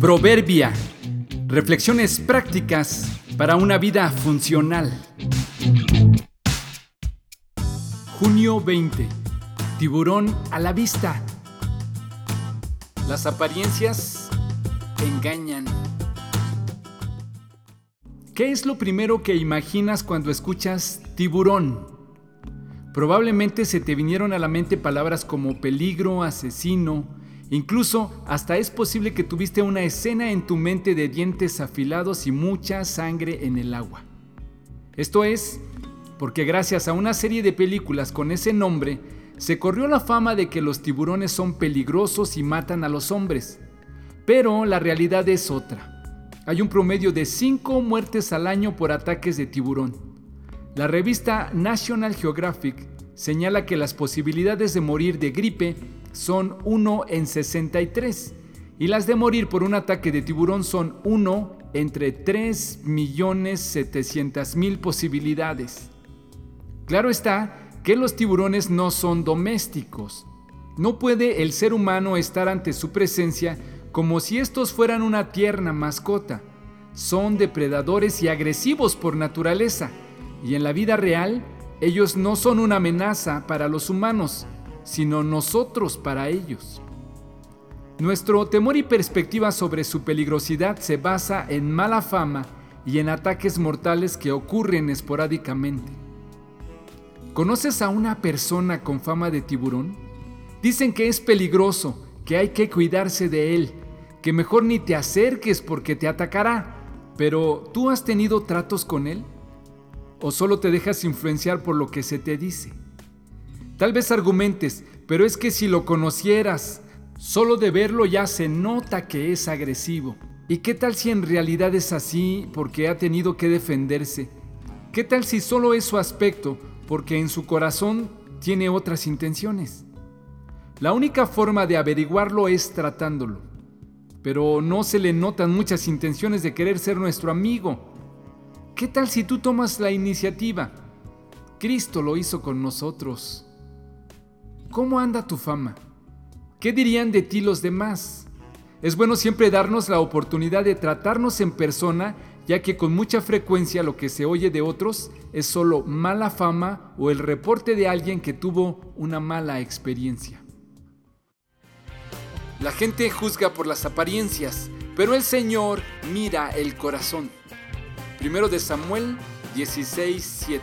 Proverbia. Reflexiones prácticas para una vida funcional. Junio 20. Tiburón a la vista. Las apariencias engañan. ¿Qué es lo primero que imaginas cuando escuchas tiburón? Probablemente se te vinieron a la mente palabras como peligro, asesino, incluso hasta es posible que tuviste una escena en tu mente de dientes afilados y mucha sangre en el agua. Esto es porque gracias a una serie de películas con ese nombre, se corrió la fama de que los tiburones son peligrosos y matan a los hombres. Pero la realidad es otra. Hay un promedio de 5 muertes al año por ataques de tiburón. La revista National Geographic señala que las posibilidades de morir de gripe son 1 en 63 y las de morir por un ataque de tiburón son 1 entre 3.700.000 posibilidades. Claro está que los tiburones no son domésticos. No puede el ser humano estar ante su presencia como si estos fueran una tierna mascota. Son depredadores y agresivos por naturaleza, y en la vida real ellos no son una amenaza para los humanos, sino nosotros para ellos. Nuestro temor y perspectiva sobre su peligrosidad se basa en mala fama y en ataques mortales que ocurren esporádicamente. ¿Conoces a una persona con fama de tiburón? Dicen que es peligroso, que hay que cuidarse de él, que mejor ni te acerques porque te atacará. Pero ¿tú has tenido tratos con él? ¿O solo te dejas influenciar por lo que se te dice? Tal vez argumentes, pero es que si lo conocieras, solo de verlo ya se nota que es agresivo. ¿Y qué tal si en realidad es así porque ha tenido que defenderse? ¿Qué tal si solo es su aspecto porque en su corazón tiene otras intenciones? La única forma de averiguarlo es tratándolo pero no se le notan muchas intenciones de querer ser nuestro amigo. ¿Qué tal si tú tomas la iniciativa? Cristo lo hizo con nosotros. ¿Cómo anda tu fama? ¿Qué dirían de ti los demás? Es bueno siempre darnos la oportunidad de tratarnos en persona, ya que con mucha frecuencia lo que se oye de otros es solo mala fama o el reporte de alguien que tuvo una mala experiencia. La gente juzga por las apariencias, pero el Señor mira el corazón. Primero de Samuel 16:7